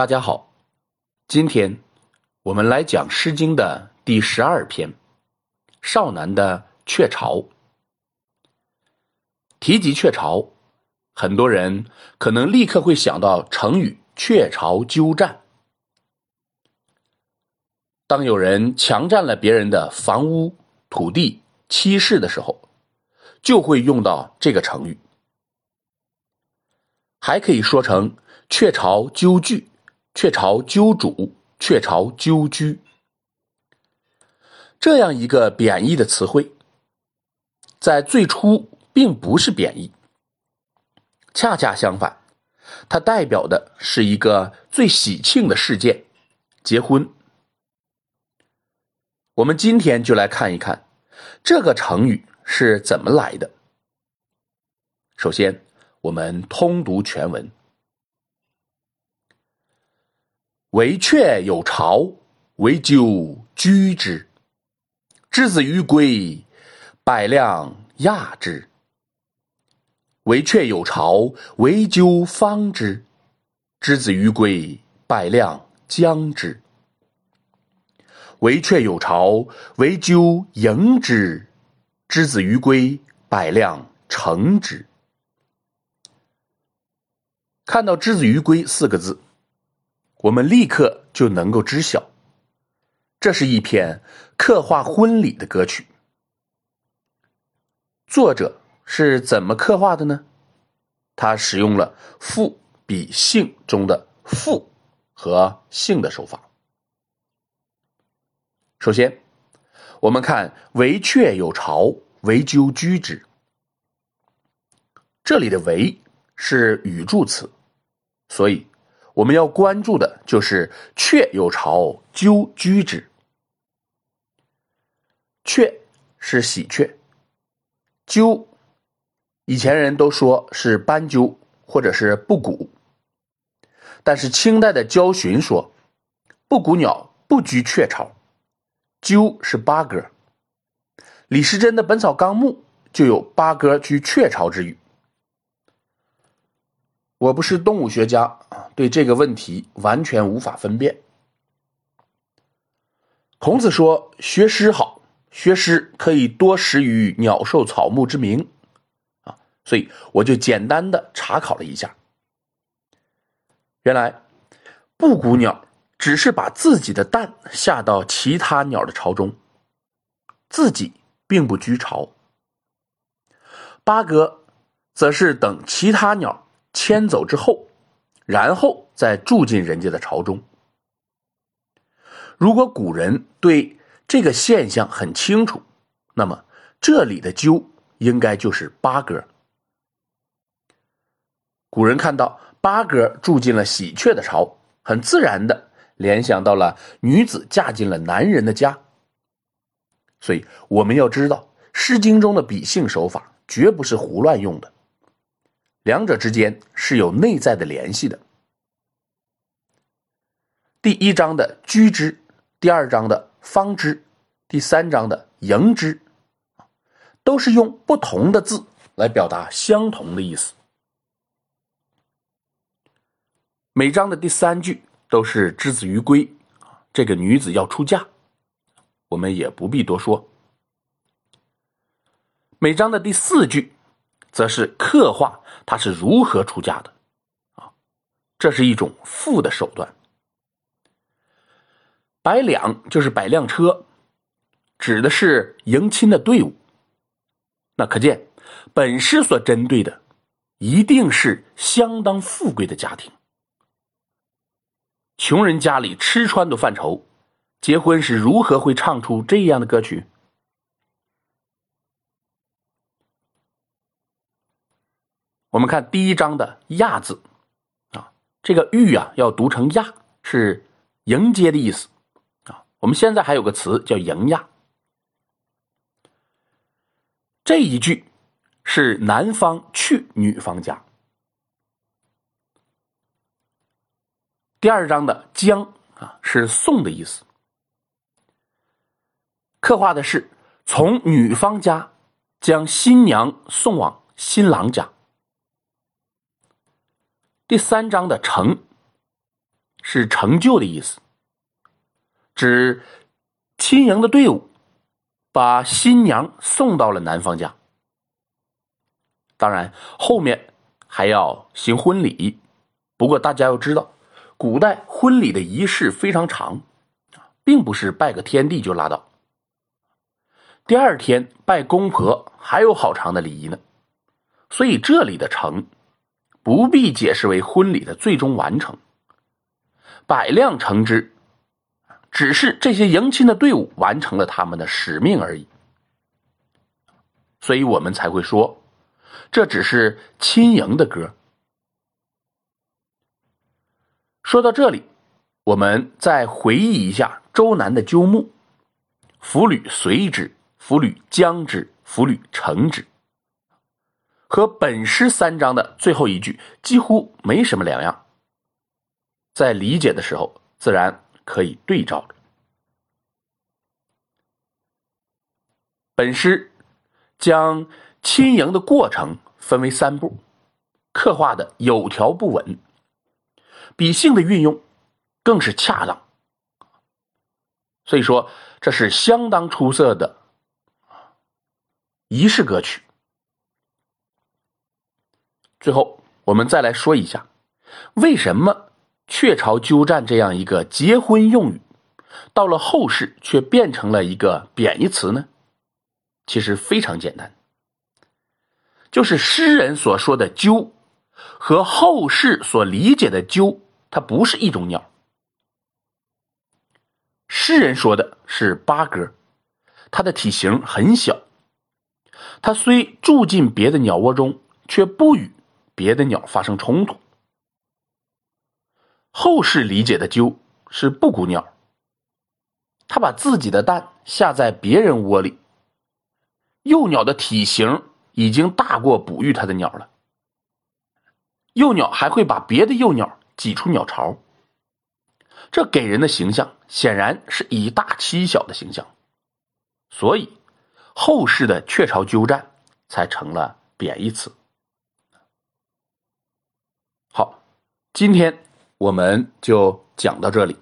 大家好，今天我们来讲《诗经》的第十二篇《少南的雀巢》。提及雀巢，很多人可能立刻会想到成语“雀巢鸠占”。当有人强占了别人的房屋、土地、妻室的时候，就会用到这个成语。还可以说成“雀巢鸠据”。雀巢鸠主，雀巢鸠居，这样一个贬义的词汇，在最初并不是贬义，恰恰相反，它代表的是一个最喜庆的事件——结婚。我们今天就来看一看这个成语是怎么来的。首先，我们通读全文。惟雀有巢，惟鸠居之。之子于归，百辆亚之。惟雀有巢，惟鸠方之。之子于归，百辆将之。惟雀有巢，惟鸠迎之。之子于归，百辆乘之。看到“之子于归”四个字。我们立刻就能够知晓，这是一篇刻画婚礼的歌曲。作者是怎么刻画的呢？他使用了赋比兴中的赋和兴的手法。首先，我们看“惟雀有巢，惟鸠居之”。这里的“惟”是语助词，所以。我们要关注的就是“雀有巢，鸠居之”。雀是喜鹊，鸠以前人都说是斑鸠或者是布谷，但是清代的焦循说，布谷鸟不居雀巢，鸠是八哥。李时珍的《本草纲目》就有八哥居雀巢之语。我不是动物学家啊，对这个问题完全无法分辨。孔子说：“学诗好，学诗可以多识于鸟兽草木之名。”啊，所以我就简单的查考了一下。原来，布谷鸟只是把自己的蛋下到其他鸟的巢中，自己并不居巢。八哥则是等其他鸟。迁走之后，然后再住进人家的巢中。如果古人对这个现象很清楚，那么这里的鸠应该就是八哥。古人看到八哥住进了喜鹊的巢，很自然的联想到了女子嫁进了男人的家。所以我们要知道，《诗经》中的比兴手法绝不是胡乱用的。两者之间是有内在的联系的。第一章的居之，第二章的方之，第三章的迎之，都是用不同的字来表达相同的意思。每章的第三句都是之子于归，这个女子要出嫁，我们也不必多说。每章的第四句。则是刻画他是如何出家的，啊，这是一种富的手段。百两就是百辆车，指的是迎亲的队伍。那可见，本诗所针对的一定是相当富贵的家庭。穷人家里吃穿都犯愁，结婚时如何会唱出这样的歌曲？我们看第一章的“亚”字，啊，这个“玉”啊要读成“亚”，是迎接的意思，啊，我们现在还有个词叫“迎亚”。这一句是男方去女方家。第二章的“将”啊是送的意思，刻画的是从女方家将新娘送往新郎家。第三章的“成”是成就的意思，指亲迎的队伍把新娘送到了男方家。当然，后面还要行婚礼。不过大家要知道，古代婚礼的仪式非常长，并不是拜个天地就拉倒。第二天拜公婆还有好长的礼仪呢，所以这里的“成”不必解释为婚礼的最终完成。百辆成之，只是这些迎亲的队伍完成了他们的使命而已。所以我们才会说，这只是亲迎的歌。说到这里，我们再回忆一下周南的鸠木：“夫履随之，夫履将之，夫履成之。”和本诗三章的最后一句几乎没什么两样。在理解的时候，自然可以对照着。本诗将亲迎的过程分为三步，刻画的有条不紊，比兴的运用更是恰当。所以说，这是相当出色的仪式歌曲。最后，我们再来说一下，为什么？雀巢鸠占这样一个结婚用语，到了后世却变成了一个贬义词呢？其实非常简单，就是诗人所说的鸠和后世所理解的鸠，它不是一种鸟。诗人说的是八哥，它的体型很小，它虽住进别的鸟窝中，却不与别的鸟发生冲突。后世理解的鸠是布谷鸟，它把自己的蛋下在别人窝里，幼鸟的体型已经大过哺育它的鸟了。幼鸟还会把别的幼鸟挤出鸟巢，这给人的形象显然是以大欺小的形象，所以后世的雀巢鸠占才成了贬义词。好，今天。我们就讲到这里。